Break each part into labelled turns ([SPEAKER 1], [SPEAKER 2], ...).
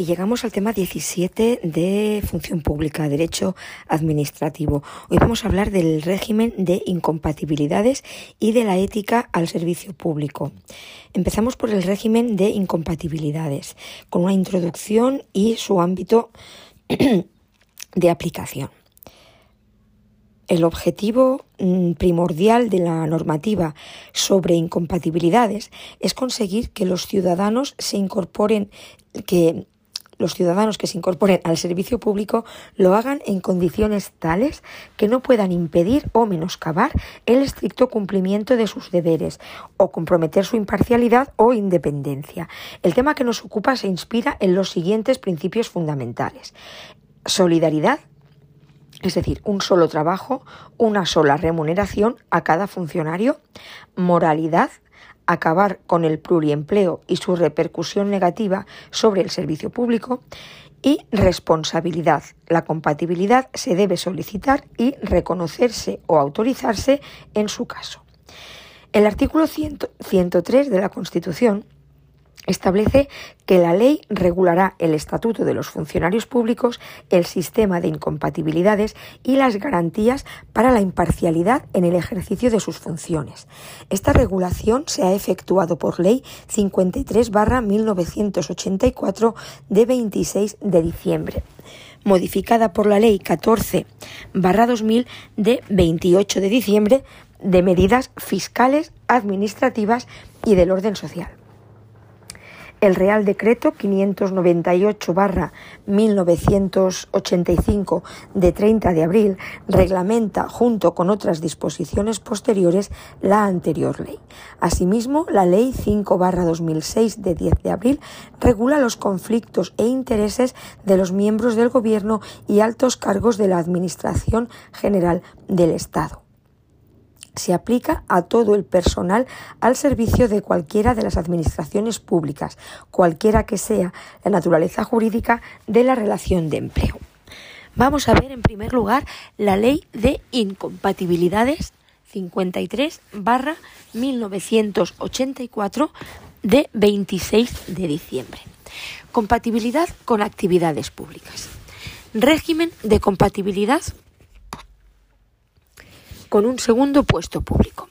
[SPEAKER 1] y llegamos al tema 17 de función pública, derecho administrativo. Hoy vamos a hablar del régimen de incompatibilidades y de la ética al servicio público. Empezamos por el régimen de incompatibilidades, con una introducción y su ámbito de aplicación. El objetivo mm, primordial de la normativa sobre incompatibilidades es conseguir que los ciudadanos se incorporen, que los ciudadanos que se incorporen al servicio público lo hagan en condiciones tales que no puedan impedir o menoscabar el estricto cumplimiento de sus deberes o comprometer su imparcialidad o independencia. El tema que nos ocupa se inspira en los siguientes principios fundamentales. Solidaridad, es decir, un solo trabajo, una sola remuneración a cada funcionario, moralidad, acabar con el pluriempleo y su repercusión negativa sobre el servicio público, y responsabilidad. La compatibilidad se debe solicitar y reconocerse o autorizarse en su caso. El artículo 103 de la Constitución establece que la ley regulará el estatuto de los funcionarios públicos, el sistema de incompatibilidades y las garantías para la imparcialidad en el ejercicio de sus funciones. Esta regulación se ha efectuado por ley 53-1984 de 26 de diciembre modificada por la Ley 14-2000 de 28 de diciembre de medidas fiscales, administrativas y del orden social. El Real Decreto 598-1985 de 30 de abril reglamenta, junto con otras disposiciones posteriores, la anterior ley. Asimismo, la Ley 5-2006 de 10 de abril regula los conflictos e intereses de los miembros del Gobierno y altos cargos de la Administración General del Estado se aplica a todo el personal al servicio de cualquiera de las administraciones públicas, cualquiera que sea la naturaleza jurídica de la relación de empleo. Vamos a ver en primer lugar la ley de incompatibilidades 53 barra 1984 de 26 de diciembre. Compatibilidad con actividades públicas. Régimen de compatibilidad con un segundo puesto público.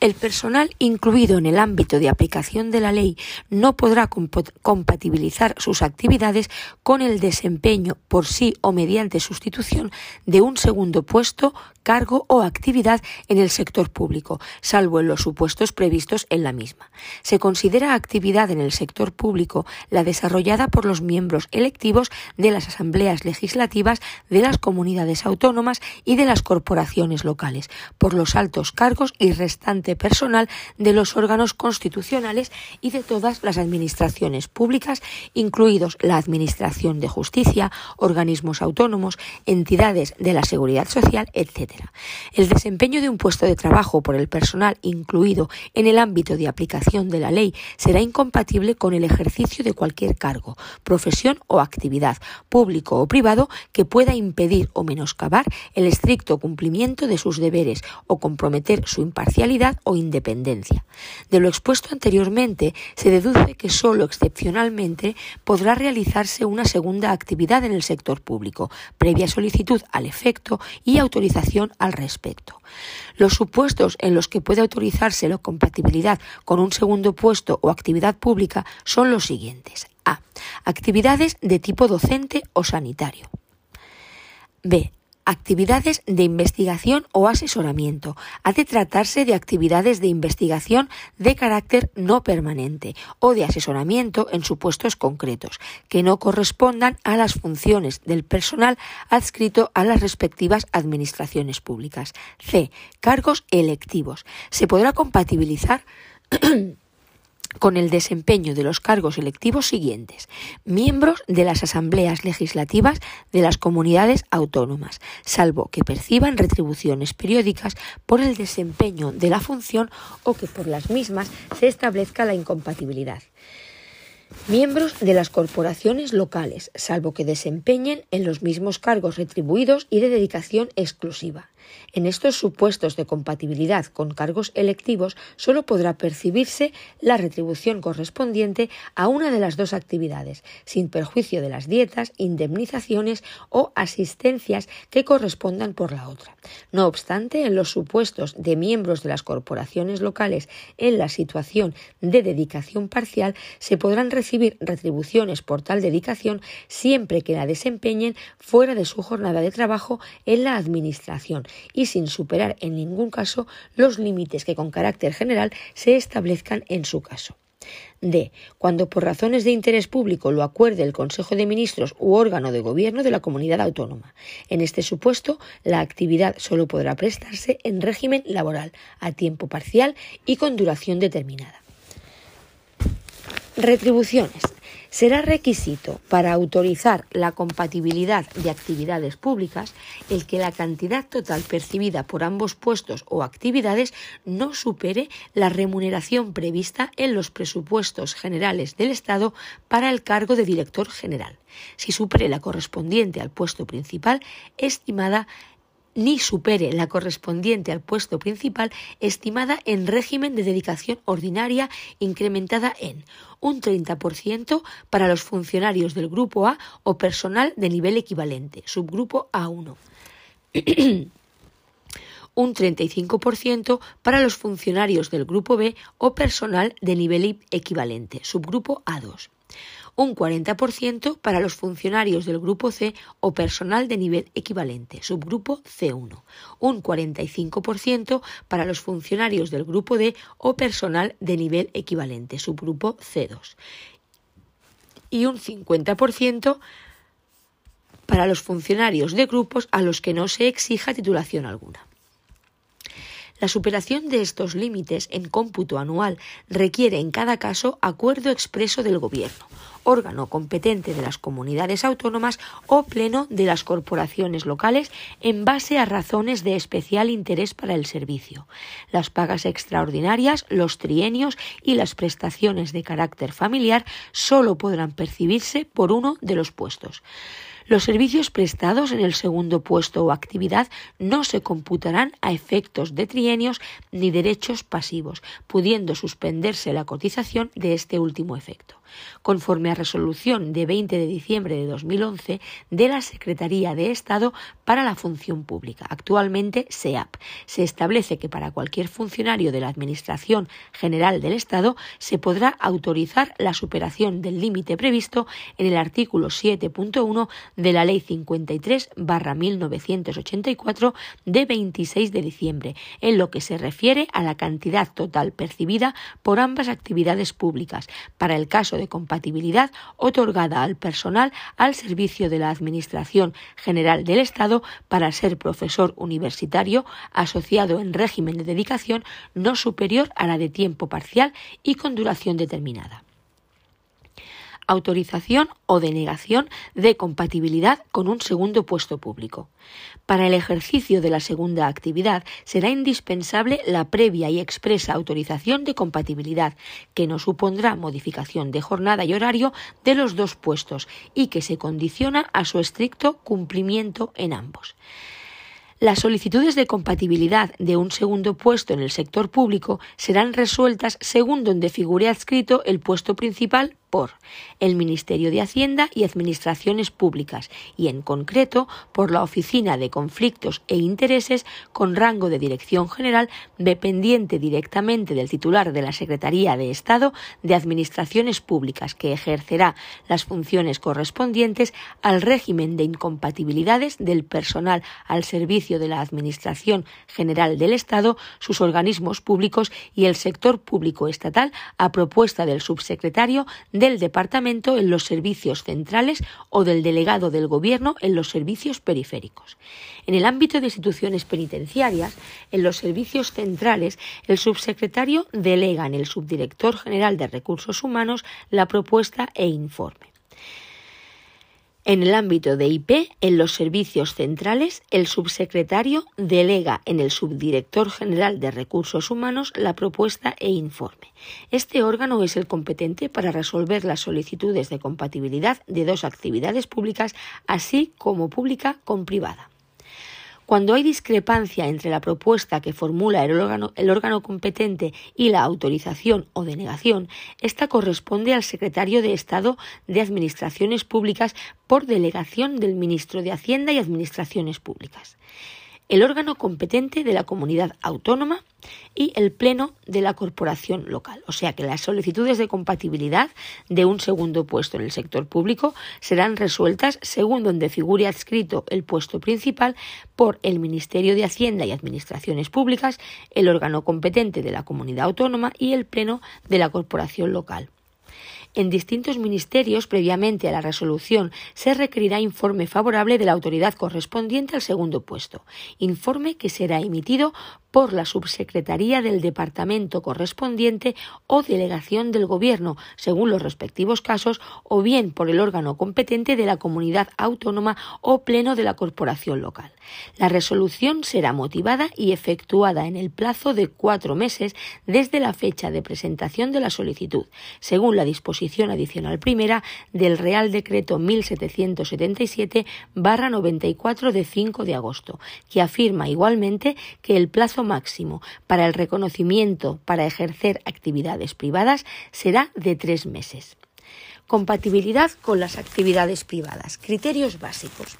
[SPEAKER 1] El personal incluido en el ámbito de aplicación de la ley no podrá compatibilizar sus actividades con el desempeño por sí o mediante sustitución de un segundo puesto, cargo o actividad en el sector público, salvo en los supuestos previstos en la misma. Se considera actividad en el sector público la desarrollada por los miembros electivos de las asambleas legislativas de las comunidades autónomas y de las corporaciones locales, por los altos cargos y restantes personal de los órganos constitucionales y de todas las administraciones públicas, incluidos la Administración de Justicia, organismos autónomos, entidades de la seguridad social, etc. El desempeño de un puesto de trabajo por el personal incluido en el ámbito de aplicación de la ley será incompatible con el ejercicio de cualquier cargo, profesión o actividad, público o privado, que pueda impedir o menoscabar el estricto cumplimiento de sus deberes o comprometer su imparcialidad o independencia. De lo expuesto anteriormente, se deduce que sólo excepcionalmente podrá realizarse una segunda actividad en el sector público, previa solicitud al efecto y autorización al respecto. Los supuestos en los que puede autorizarse la compatibilidad con un segundo puesto o actividad pública son los siguientes. A. Actividades de tipo docente o sanitario. B actividades de investigación o asesoramiento. Ha de tratarse de actividades de investigación de carácter no permanente o de asesoramiento en supuestos concretos, que no correspondan a las funciones del personal adscrito a las respectivas administraciones públicas. C. Cargos electivos. Se podrá compatibilizar con el desempeño de los cargos electivos siguientes. Miembros de las asambleas legislativas de las comunidades autónomas, salvo que perciban retribuciones periódicas por el desempeño de la función o que por las mismas se establezca la incompatibilidad. Miembros de las corporaciones locales, salvo que desempeñen en los mismos cargos retribuidos y de dedicación exclusiva. En estos supuestos de compatibilidad con cargos electivos solo podrá percibirse la retribución correspondiente a una de las dos actividades, sin perjuicio de las dietas, indemnizaciones o asistencias que correspondan por la otra. No obstante, en los supuestos de miembros de las corporaciones locales en la situación de dedicación parcial, se podrán recibir retribuciones por tal dedicación siempre que la desempeñen fuera de su jornada de trabajo en la Administración y sin superar en ningún caso los límites que con carácter general se establezcan en su caso. D. Cuando por razones de interés público lo acuerde el Consejo de Ministros u órgano de gobierno de la comunidad autónoma. En este supuesto, la actividad solo podrá prestarse en régimen laboral, a tiempo parcial y con duración determinada. Retribuciones. Será requisito para autorizar la compatibilidad de actividades públicas el que la cantidad total percibida por ambos puestos o actividades no supere la remuneración prevista en los presupuestos generales del Estado para el cargo de director general. Si supere la correspondiente al puesto principal, estimada ni supere la correspondiente al puesto principal estimada en régimen de dedicación ordinaria incrementada en un 30% para los funcionarios del Grupo A o personal de nivel equivalente, subgrupo A1. un 35% para los funcionarios del Grupo B o personal de nivel equivalente, subgrupo A2 un 40% para los funcionarios del grupo C o personal de nivel equivalente, subgrupo C1, un 45% para los funcionarios del grupo D o personal de nivel equivalente, subgrupo C2, y un 50% para los funcionarios de grupos a los que no se exija titulación alguna. La superación de estos límites en cómputo anual requiere en cada caso acuerdo expreso del Gobierno, órgano competente de las comunidades autónomas o pleno de las corporaciones locales en base a razones de especial interés para el servicio. Las pagas extraordinarias, los trienios y las prestaciones de carácter familiar solo podrán percibirse por uno de los puestos. Los servicios prestados en el segundo puesto o actividad no se computarán a efectos de trienios ni derechos pasivos, pudiendo suspenderse la cotización de este último efecto conforme a resolución de 20 de diciembre de 2011 de la Secretaría de Estado para la Función Pública, actualmente SEAP. Se establece que para cualquier funcionario de la Administración General del Estado se podrá autorizar la superación del límite previsto en el artículo 7.1 de la Ley 53-1984 de 26 de diciembre, en lo que se refiere a la cantidad total percibida por ambas actividades públicas para el caso de compatibilidad otorgada al personal al servicio de la Administración General del Estado para ser profesor universitario asociado en régimen de dedicación no superior a la de tiempo parcial y con duración determinada autorización o denegación de compatibilidad con un segundo puesto público. Para el ejercicio de la segunda actividad será indispensable la previa y expresa autorización de compatibilidad, que no supondrá modificación de jornada y horario de los dos puestos y que se condiciona a su estricto cumplimiento en ambos. Las solicitudes de compatibilidad de un segundo puesto en el sector público serán resueltas según donde figure adscrito el puesto principal por el Ministerio de Hacienda y Administraciones Públicas y, en concreto, por la Oficina de Conflictos e Intereses con rango de Dirección General dependiente directamente del titular de la Secretaría de Estado de Administraciones Públicas, que ejercerá las funciones correspondientes al régimen de incompatibilidades del personal al servicio de la Administración General del Estado, sus organismos públicos y el sector público estatal a propuesta del subsecretario del Departamento en los servicios centrales o del delegado del Gobierno en los servicios periféricos. En el ámbito de instituciones penitenciarias, en los servicios centrales, el subsecretario delega en el subdirector general de Recursos Humanos la propuesta e informe. En el ámbito de IP, en los servicios centrales, el subsecretario delega en el subdirector general de Recursos Humanos la propuesta e informe. Este órgano es el competente para resolver las solicitudes de compatibilidad de dos actividades públicas, así como pública con privada. Cuando hay discrepancia entre la propuesta que formula el órgano, competente y la autorización o denegación, esta corresponde al secretario de Estado de Administraciones Públicas por delegación del ministro de Hacienda y Administraciones Públicas el órgano competente de la comunidad autónoma y el pleno de la corporación local. O sea que las solicitudes de compatibilidad de un segundo puesto en el sector público serán resueltas según donde figure adscrito el puesto principal por el Ministerio de Hacienda y Administraciones Públicas, el órgano competente de la comunidad autónoma y el pleno de la corporación local. En distintos ministerios, previamente a la resolución, se requerirá informe favorable de la autoridad correspondiente al segundo puesto, informe que será emitido por la subsecretaría del departamento correspondiente o delegación del Gobierno, según los respectivos casos, o bien por el órgano competente de la comunidad autónoma o pleno de la corporación local. La resolución será motivada y efectuada en el plazo de cuatro meses desde la fecha de presentación de la solicitud, según la disposición adicional primera del Real Decreto 1777-94 de 5 de agosto, que afirma igualmente que el plazo máximo para el reconocimiento para ejercer actividades privadas será de tres meses. Compatibilidad con las actividades privadas. Criterios básicos.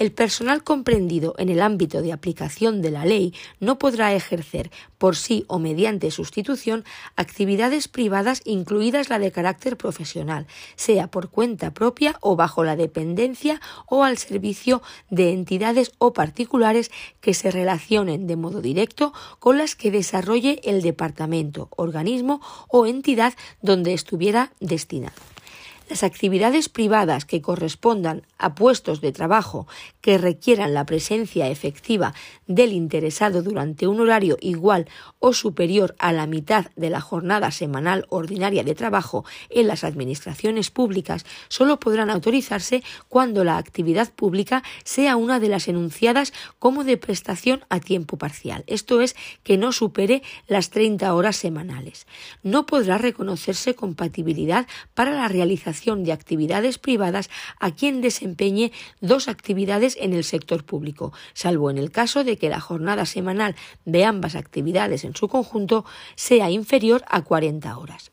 [SPEAKER 1] El personal comprendido en el ámbito de aplicación de la ley no podrá ejercer por sí o mediante sustitución actividades privadas incluidas la de carácter profesional, sea por cuenta propia o bajo la dependencia o al servicio de entidades o particulares que se relacionen de modo directo con las que desarrolle el departamento, organismo o entidad donde estuviera destinado. Las actividades privadas que correspondan a puestos de trabajo que requieran la presencia efectiva del interesado durante un horario igual o superior a la mitad de la jornada semanal ordinaria de trabajo en las administraciones públicas solo podrán autorizarse cuando la actividad pública sea una de las enunciadas como de prestación a tiempo parcial, esto es, que no supere las 30 horas semanales. No podrá reconocerse compatibilidad para la realización de actividades privadas a quien desempeñe dos actividades en el sector público, salvo en el caso de que la jornada semanal de ambas actividades en su conjunto sea inferior a 40 horas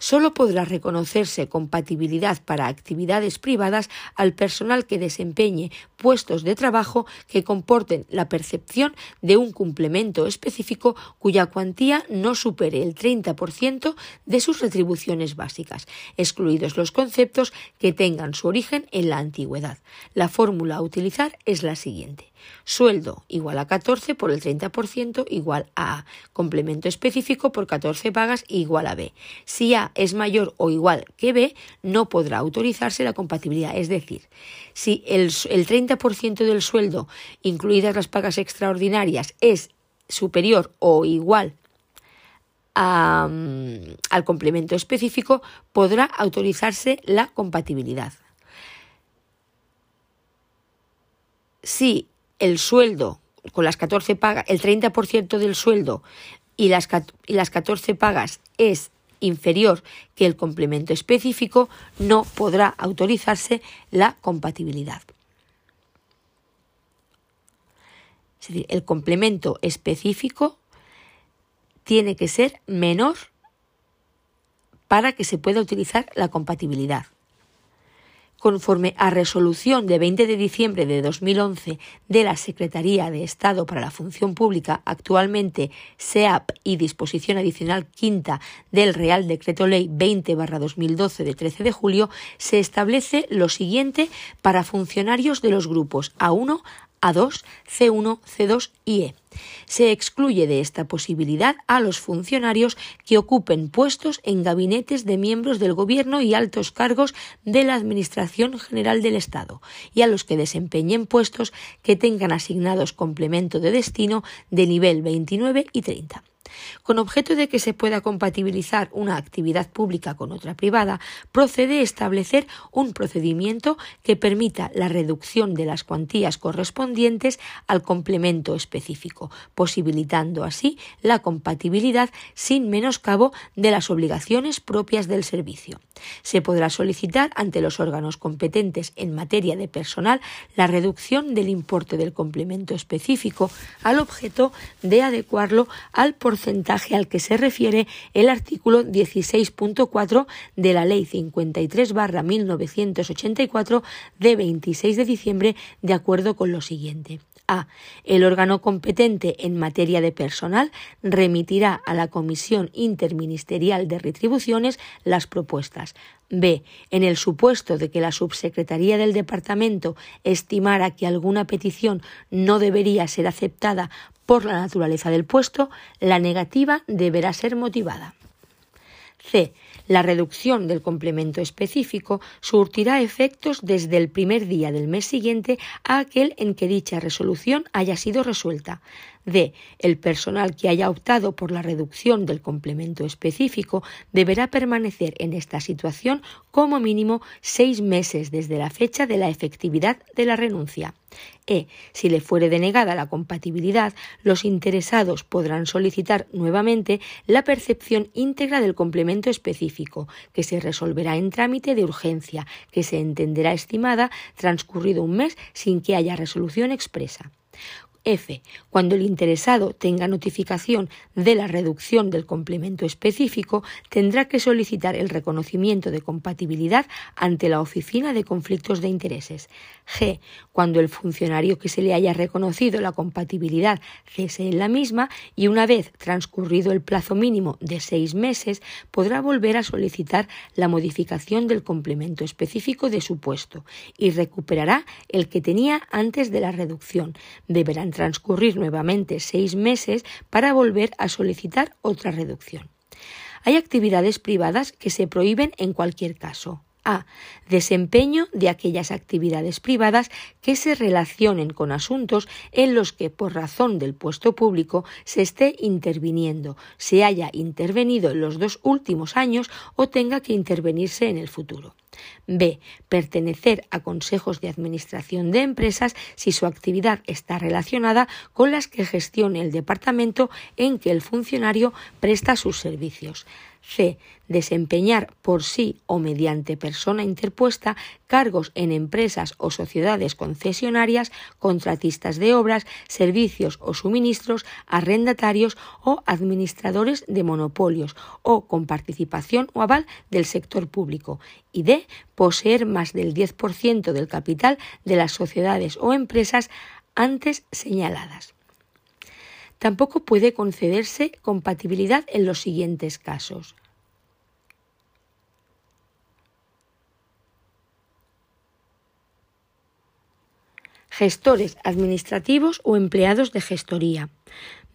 [SPEAKER 1] solo podrá reconocerse compatibilidad para actividades privadas al personal que desempeñe puestos de trabajo que comporten la percepción de un complemento específico cuya cuantía no supere el 30% de sus retribuciones básicas, excluidos los conceptos que tengan su origen en la antigüedad. La fórmula a utilizar es la siguiente. Sueldo igual a 14 por el 30% igual a A. Complemento específico por 14 pagas igual a B. Si A es mayor o igual que B, no podrá autorizarse la compatibilidad. Es decir, si el, el 30% del sueldo, incluidas las pagas extraordinarias, es superior o igual mm, al complemento específico, podrá autorizarse la compatibilidad. Si el sueldo con las 14 pagas, el 30% del sueldo y las, y las 14 pagas es inferior que el complemento específico, no podrá autorizarse la compatibilidad. Es decir, el complemento específico tiene que ser menor para que se pueda utilizar la compatibilidad conforme a resolución de 20 de diciembre de 2011 de la Secretaría de Estado para la Función Pública, actualmente SEAP y disposición adicional quinta del Real Decreto Ley 20-2012 de 13 de julio, se establece lo siguiente para funcionarios de los grupos A1, A2, C1, C2 y E. Se excluye de esta posibilidad a los funcionarios que ocupen puestos en gabinetes de miembros del Gobierno y altos cargos de la Administración General del Estado y a los que desempeñen puestos que tengan asignados complemento de destino de nivel 29 y 30. Con objeto de que se pueda compatibilizar una actividad pública con otra privada, procede establecer un procedimiento que permita la reducción de las cuantías correspondientes al complemento específico, posibilitando así la compatibilidad sin menoscabo de las obligaciones propias del servicio. Se podrá solicitar ante los órganos competentes en materia de personal la reducción del importe del complemento específico al objeto de adecuarlo al porcentaje al que se refiere el artículo 16.4 de la Ley 53-1984 de 26 de diciembre de acuerdo con lo siguiente. A. El órgano competente en materia de personal remitirá a la Comisión Interministerial de Retribuciones las propuestas. B. En el supuesto de que la Subsecretaría del Departamento estimara que alguna petición no debería ser aceptada por la naturaleza del puesto, la negativa deberá ser motivada. C. La reducción del complemento específico surtirá efectos desde el primer día del mes siguiente a aquel en que dicha resolución haya sido resuelta. D. El personal que haya optado por la reducción del complemento específico deberá permanecer en esta situación como mínimo seis meses desde la fecha de la efectividad de la renuncia. E. Si le fuere denegada la compatibilidad, los interesados podrán solicitar nuevamente la percepción íntegra del complemento específico, que se resolverá en trámite de urgencia, que se entenderá estimada transcurrido un mes sin que haya resolución expresa. F. Cuando el interesado tenga notificación de la reducción del complemento específico, tendrá que solicitar el reconocimiento de compatibilidad ante la Oficina de Conflictos de Intereses. G. Cuando el funcionario que se le haya reconocido la compatibilidad cese en la misma y una vez transcurrido el plazo mínimo de seis meses, podrá volver a solicitar la modificación del complemento específico de su puesto y recuperará el que tenía antes de la reducción. Deberán transcurrir nuevamente seis meses para volver a solicitar otra reducción. Hay actividades privadas que se prohíben en cualquier caso. A. Desempeño de aquellas actividades privadas que se relacionen con asuntos en los que, por razón del puesto público, se esté interviniendo, se haya intervenido en los dos últimos años o tenga que intervenirse en el futuro. B. Pertenecer a consejos de administración de empresas si su actividad está relacionada con las que gestione el departamento en que el funcionario presta sus servicios. C. Desempeñar por sí o mediante persona interpuesta cargos en empresas o sociedades concesionarias, contratistas de obras, servicios o suministros, arrendatarios o administradores de monopolios o con participación o aval del sector público. Y D. Poseer más del 10% del capital de las sociedades o empresas antes señaladas. Tampoco puede concederse compatibilidad en los siguientes casos. Gestores administrativos o empleados de gestoría.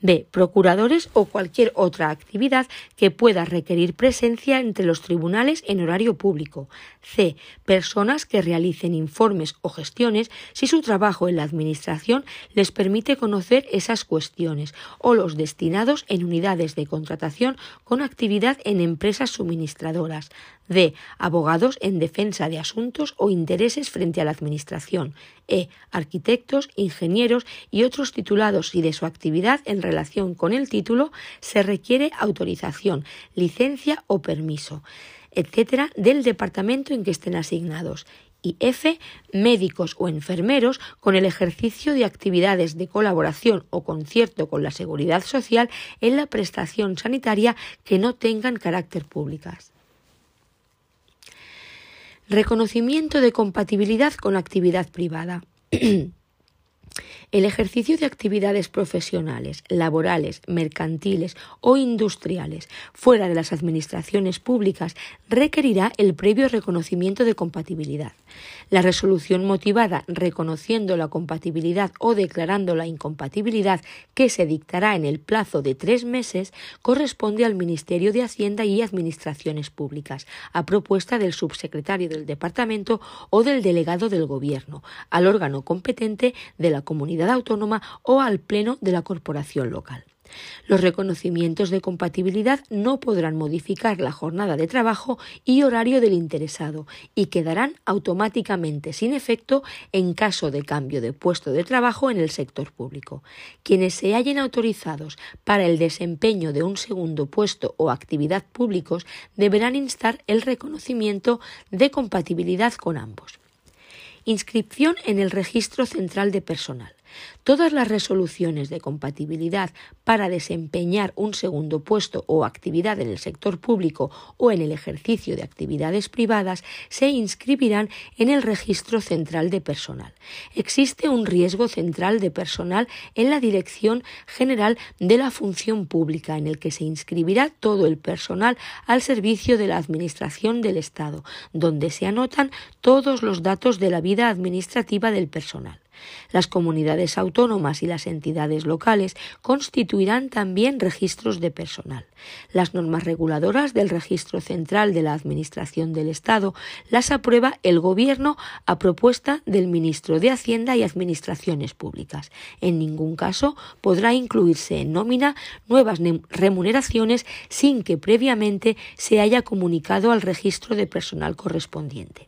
[SPEAKER 1] B. Procuradores o cualquier otra actividad que pueda requerir presencia entre los tribunales en horario público. C. Personas que realicen informes o gestiones si su trabajo en la Administración les permite conocer esas cuestiones o los destinados en unidades de contratación con actividad en empresas suministradoras. D. Abogados en defensa de asuntos o intereses frente a la Administración. E. Arquitectos, ingenieros y otros titulados y de su actividad en relación con el título se requiere autorización, licencia o permiso, etcétera, del departamento en que estén asignados y F, médicos o enfermeros con el ejercicio de actividades de colaboración o concierto con la seguridad social en la prestación sanitaria que no tengan carácter públicas. Reconocimiento de compatibilidad con actividad privada. El ejercicio de actividades profesionales, laborales, mercantiles o industriales fuera de las administraciones públicas requerirá el previo reconocimiento de compatibilidad. La resolución motivada reconociendo la compatibilidad o declarando la incompatibilidad que se dictará en el plazo de tres meses corresponde al Ministerio de Hacienda y Administraciones Públicas, a propuesta del subsecretario del Departamento o del delegado del Gobierno, al órgano competente de la comunidad autónoma o al Pleno de la Corporación local. Los reconocimientos de compatibilidad no podrán modificar la jornada de trabajo y horario del interesado y quedarán automáticamente sin efecto en caso de cambio de puesto de trabajo en el sector público. Quienes se hallen autorizados para el desempeño de un segundo puesto o actividad públicos deberán instar el reconocimiento de compatibilidad con ambos. Inscripción en el Registro Central de Personal. Todas las resoluciones de compatibilidad para desempeñar un segundo puesto o actividad en el sector público o en el ejercicio de actividades privadas se inscribirán en el registro central de personal. Existe un riesgo central de personal en la Dirección General de la Función Pública en el que se inscribirá todo el personal al servicio de la Administración del Estado, donde se anotan todos los datos de la vida administrativa del personal. Las comunidades autónomas y las entidades locales constituirán también registros de personal. Las normas reguladoras del Registro Central de la Administración del Estado las aprueba el Gobierno a propuesta del Ministro de Hacienda y Administraciones Públicas. En ningún caso podrá incluirse en nómina nuevas remuneraciones sin que previamente se haya comunicado al registro de personal correspondiente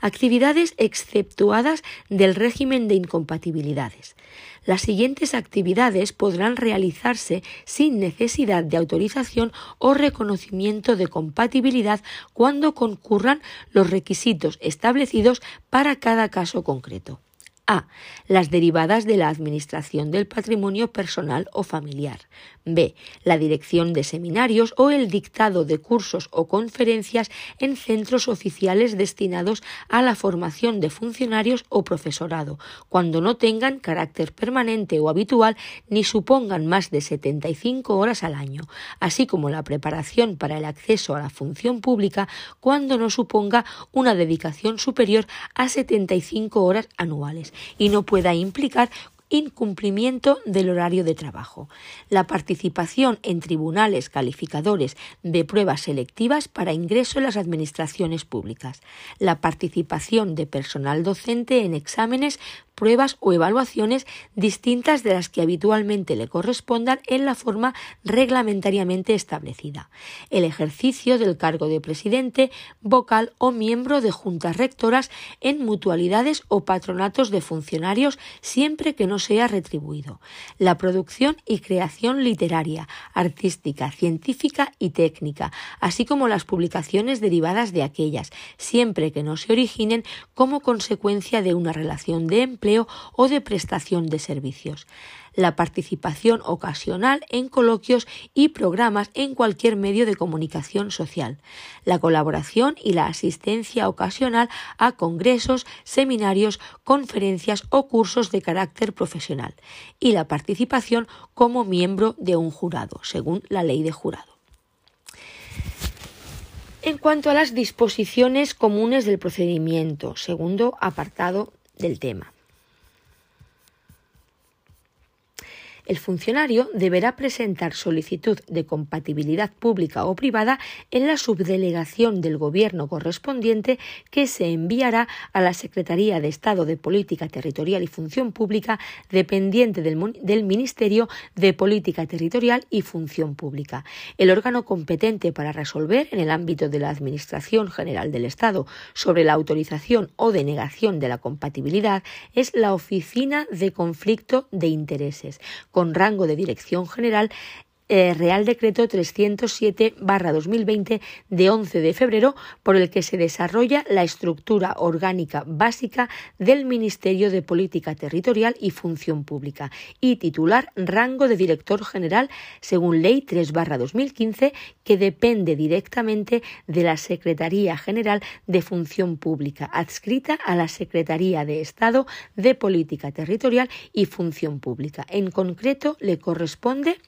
[SPEAKER 1] actividades exceptuadas del régimen de incompatibilidades. Las siguientes actividades podrán realizarse sin necesidad de autorización o reconocimiento de compatibilidad cuando concurran los requisitos establecidos para cada caso concreto. A. Las derivadas de la administración del patrimonio personal o familiar. B. La dirección de seminarios o el dictado de cursos o conferencias en centros oficiales destinados a la formación de funcionarios o profesorado, cuando no tengan carácter permanente o habitual ni supongan más de 75 horas al año, así como la preparación para el acceso a la función pública cuando no suponga una dedicación superior a 75 horas anuales y no pueda implicar incumplimiento del horario de trabajo, la participación en tribunales calificadores de pruebas selectivas para ingreso en las administraciones públicas, la participación de personal docente en exámenes pruebas o evaluaciones distintas de las que habitualmente le correspondan en la forma reglamentariamente establecida. El ejercicio del cargo de presidente, vocal o miembro de juntas rectoras en mutualidades o patronatos de funcionarios siempre que no sea retribuido. La producción y creación literaria, artística, científica y técnica, así como las publicaciones derivadas de aquellas, siempre que no se originen como consecuencia de una relación de empleo o de prestación de servicios. La participación ocasional en coloquios y programas en cualquier medio de comunicación social. La colaboración y la asistencia ocasional a congresos, seminarios, conferencias o cursos de carácter profesional. Y la participación como miembro de un jurado, según la ley de jurado. En cuanto a las disposiciones comunes del procedimiento, segundo apartado del tema. El funcionario deberá presentar solicitud de compatibilidad pública o privada en la subdelegación del Gobierno correspondiente que se enviará a la Secretaría de Estado de Política Territorial y Función Pública dependiente del, Ministerio de Política Territorial y Función Pública. El órgano competente para resolver en el ámbito de la Administración General del Estado sobre la autorización o denegación de la compatibilidad es la Oficina de Conflicto de Intereses con rango de dirección general eh, Real Decreto 307-2020 de 11 de febrero por el que se desarrolla la estructura orgánica básica del Ministerio de Política Territorial y Función Pública y titular rango de Director General según Ley 3-2015 que depende directamente de la Secretaría General de Función Pública adscrita a la Secretaría de Estado de Política Territorial y Función Pública. En concreto le corresponde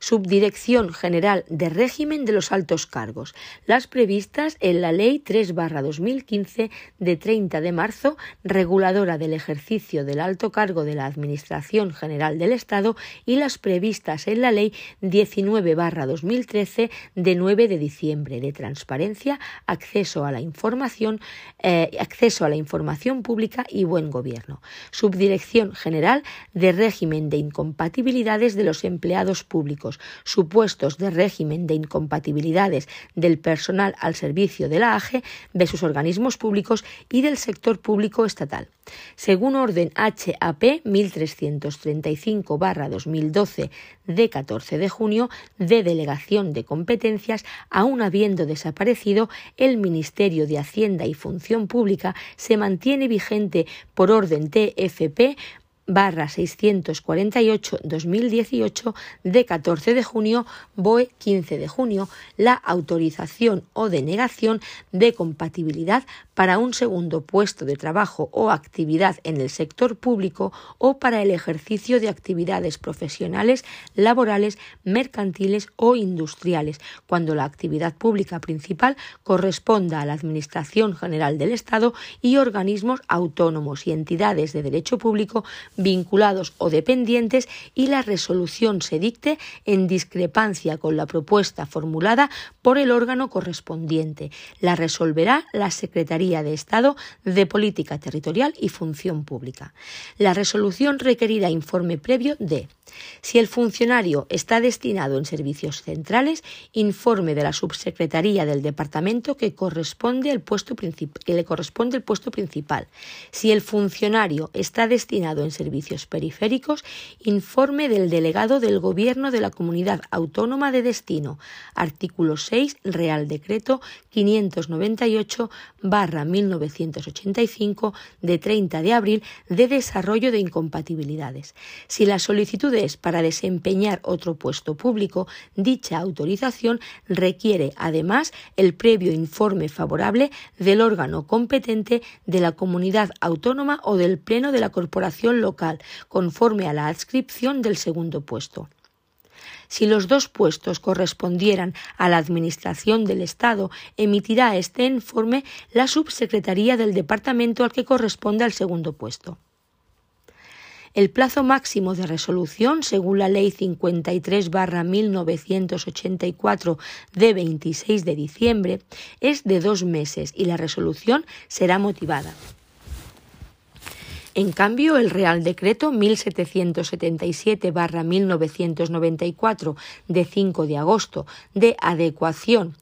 [SPEAKER 1] Subdirección General de Régimen de los Altos Cargos, las previstas en la Ley 3-2015 de 30 de marzo, reguladora del ejercicio del alto cargo de la Administración General del Estado, y las previstas en la Ley 19-2013 de 9 de diciembre de transparencia, acceso a la información, eh, acceso a la información pública y buen gobierno. Subdirección General de Régimen de Incompatibilidades de los Empleados públicos, supuestos de régimen de incompatibilidades del personal al servicio de la AGE de sus organismos públicos y del sector público estatal. Según orden HAP 1335-2012 de 14 de junio de delegación de competencias, aún habiendo desaparecido el Ministerio de Hacienda y Función Pública, se mantiene vigente por orden TFP barra 648-2018 de 14 de junio, BOE 15 de junio, la autorización o denegación de compatibilidad para un segundo puesto de trabajo o actividad en el sector público o para el ejercicio de actividades profesionales, laborales, mercantiles o industriales, cuando la actividad pública principal corresponda a la Administración General del Estado y organismos autónomos y entidades de derecho público vinculados o dependientes y la resolución se dicte en discrepancia con la propuesta formulada por el órgano correspondiente. La resolverá la Secretaría de Estado de Política Territorial y Función Pública. La resolución requerirá informe previo de si el funcionario está destinado en servicios centrales, informe de la subsecretaría del departamento que, corresponde al puesto que le corresponde el puesto principal. Si el funcionario está destinado en servicios periféricos, informe del delegado del Gobierno de la Comunidad Autónoma de Destino. Artículo 6, Real Decreto 598 1985 de 30 de abril de desarrollo de incompatibilidades. Si la solicitud es para desempeñar otro puesto público, dicha autorización requiere además el previo informe favorable del órgano competente de la comunidad autónoma o del pleno de la corporación local, conforme a la adscripción del segundo puesto. Si los dos puestos correspondieran a la Administración del Estado, emitirá este informe la Subsecretaría del Departamento al que corresponde al segundo puesto. El plazo máximo de resolución, según la Ley 53-1984 de 26 de diciembre, es de dos meses y la resolución será motivada. En cambio, el Real Decreto 1777-1994 de 5 de agosto de adecuación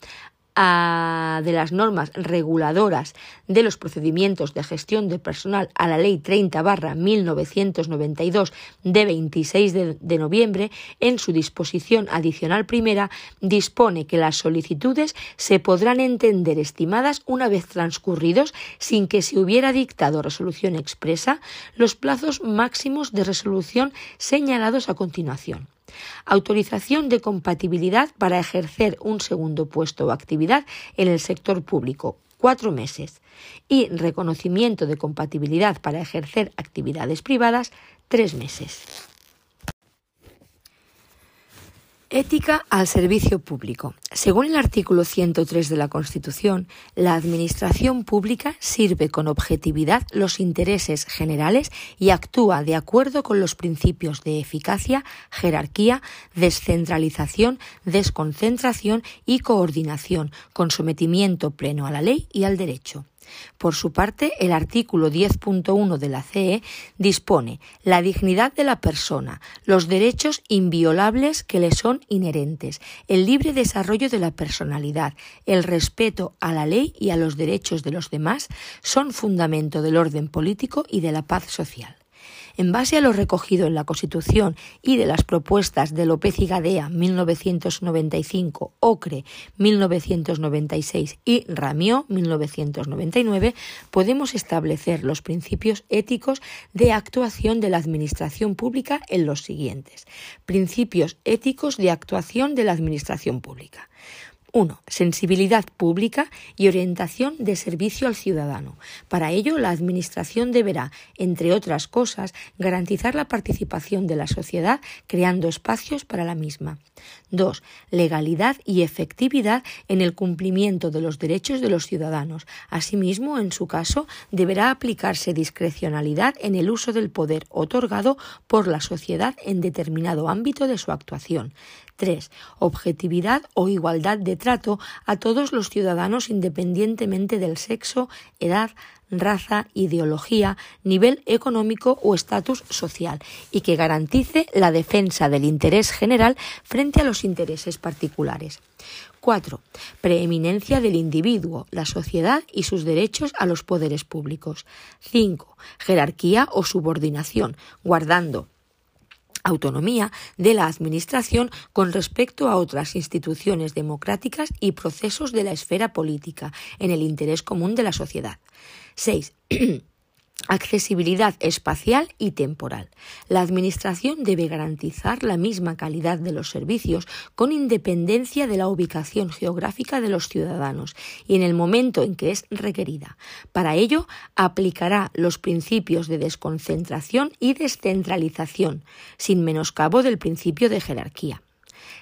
[SPEAKER 1] de las normas reguladoras de los procedimientos de gestión de personal a la Ley 30 barra 1992 de 26 de, de, noviembre, en su disposición adicional primera, dispone que las solicitudes se podrán entender estimadas una vez transcurridos, sin que se hubiera dictado resolución expresa, los plazos máximos de resolución señalados a continuación. Autorización de compatibilidad para ejercer un segundo puesto o actividad en el sector público, cuatro meses. Y reconocimiento de compatibilidad para ejercer actividades privadas, tres meses. Ética al servicio público. Según el artículo 103 de la Constitución, la Administración pública sirve con objetividad los intereses generales y actúa de acuerdo con los principios de eficacia, jerarquía, descentralización, desconcentración y coordinación, con sometimiento pleno a la ley y al derecho. Por su parte, el artículo 10.1 de la CE dispone la dignidad de la persona, los derechos inviolables que le son inherentes, el libre desarrollo de la personalidad, el respeto a la ley y a los derechos de los demás son fundamento del orden político y de la paz social. En base a lo recogido en la Constitución y de las propuestas de López y Gadea 1995, Ocre 1996 y Ramió 1999, podemos establecer los principios éticos de actuación de la Administración Pública en los siguientes. Principios éticos de actuación de la Administración Pública. 1. Sensibilidad pública y orientación de servicio al ciudadano. Para ello, la Administración deberá, entre otras cosas, garantizar la participación de la sociedad creando espacios para la misma. 2. Legalidad y efectividad en el cumplimiento de los derechos de los ciudadanos. Asimismo, en su caso, deberá aplicarse discrecionalidad en el uso del poder otorgado por la sociedad en determinado ámbito de su actuación. 3. Objetividad o igualdad de trato a todos los ciudadanos independientemente del sexo, edad, raza, ideología, nivel económico o estatus social y que garantice la defensa del interés general frente a los intereses particulares. 4. Preeminencia del individuo, la sociedad y sus derechos a los poderes públicos. 5. Jerarquía o subordinación, guardando autonomía de la Administración con respecto a otras instituciones democráticas y procesos de la esfera política, en el interés común de la sociedad. 6. Accesibilidad espacial y temporal. La Administración debe garantizar la misma calidad de los servicios con independencia de la ubicación geográfica de los ciudadanos y en el momento en que es requerida. Para ello, aplicará los principios de desconcentración y descentralización, sin menoscabo del principio de jerarquía.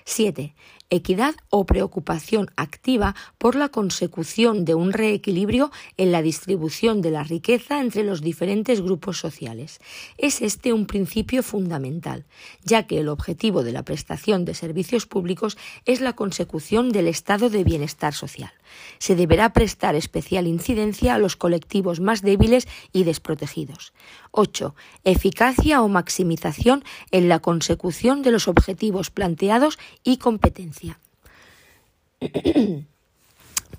[SPEAKER 1] 7 equidad o preocupación activa por la consecución de un reequilibrio en la distribución de la riqueza entre los diferentes grupos sociales. Es este un principio fundamental, ya que el objetivo de la prestación de servicios públicos es la consecución del estado de bienestar social. Se deberá prestar especial incidencia a los colectivos más débiles y desprotegidos. 8. Eficacia o maximización en la consecución de los objetivos planteados y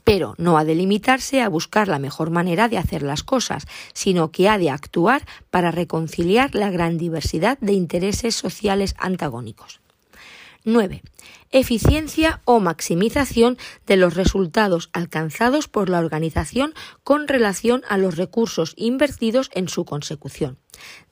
[SPEAKER 1] Pero no ha de limitarse a buscar la mejor manera de hacer las cosas, sino que ha de actuar para reconciliar la gran diversidad de intereses sociales antagónicos. 9. Eficiencia o maximización de los resultados alcanzados por la organización con relación a los recursos invertidos en su consecución.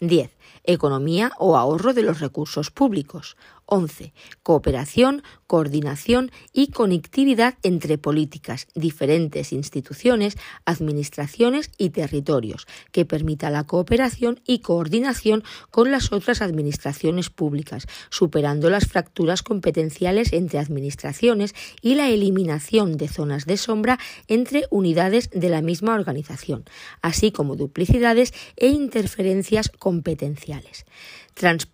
[SPEAKER 1] 10. Economía o ahorro de los recursos públicos. 11. Cooperación, coordinación y conectividad entre políticas, diferentes instituciones, administraciones y territorios, que permita la cooperación y coordinación con las otras administraciones públicas, superando las fracturas competenciales entre administraciones y la eliminación de zonas de sombra entre unidades de la misma organización, así como duplicidades e interferencias competenciales.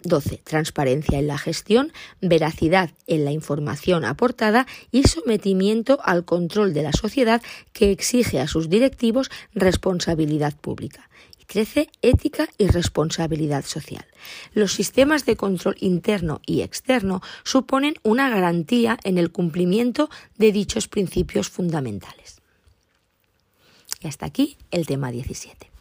[SPEAKER 1] 12. Transparencia en la gestión, veracidad en la información aportada y sometimiento al control de la sociedad que exige a sus directivos responsabilidad pública. 13. Ética y responsabilidad social. Los sistemas de control interno y externo suponen una garantía en el cumplimiento de dichos principios fundamentales. Y hasta aquí el tema 17.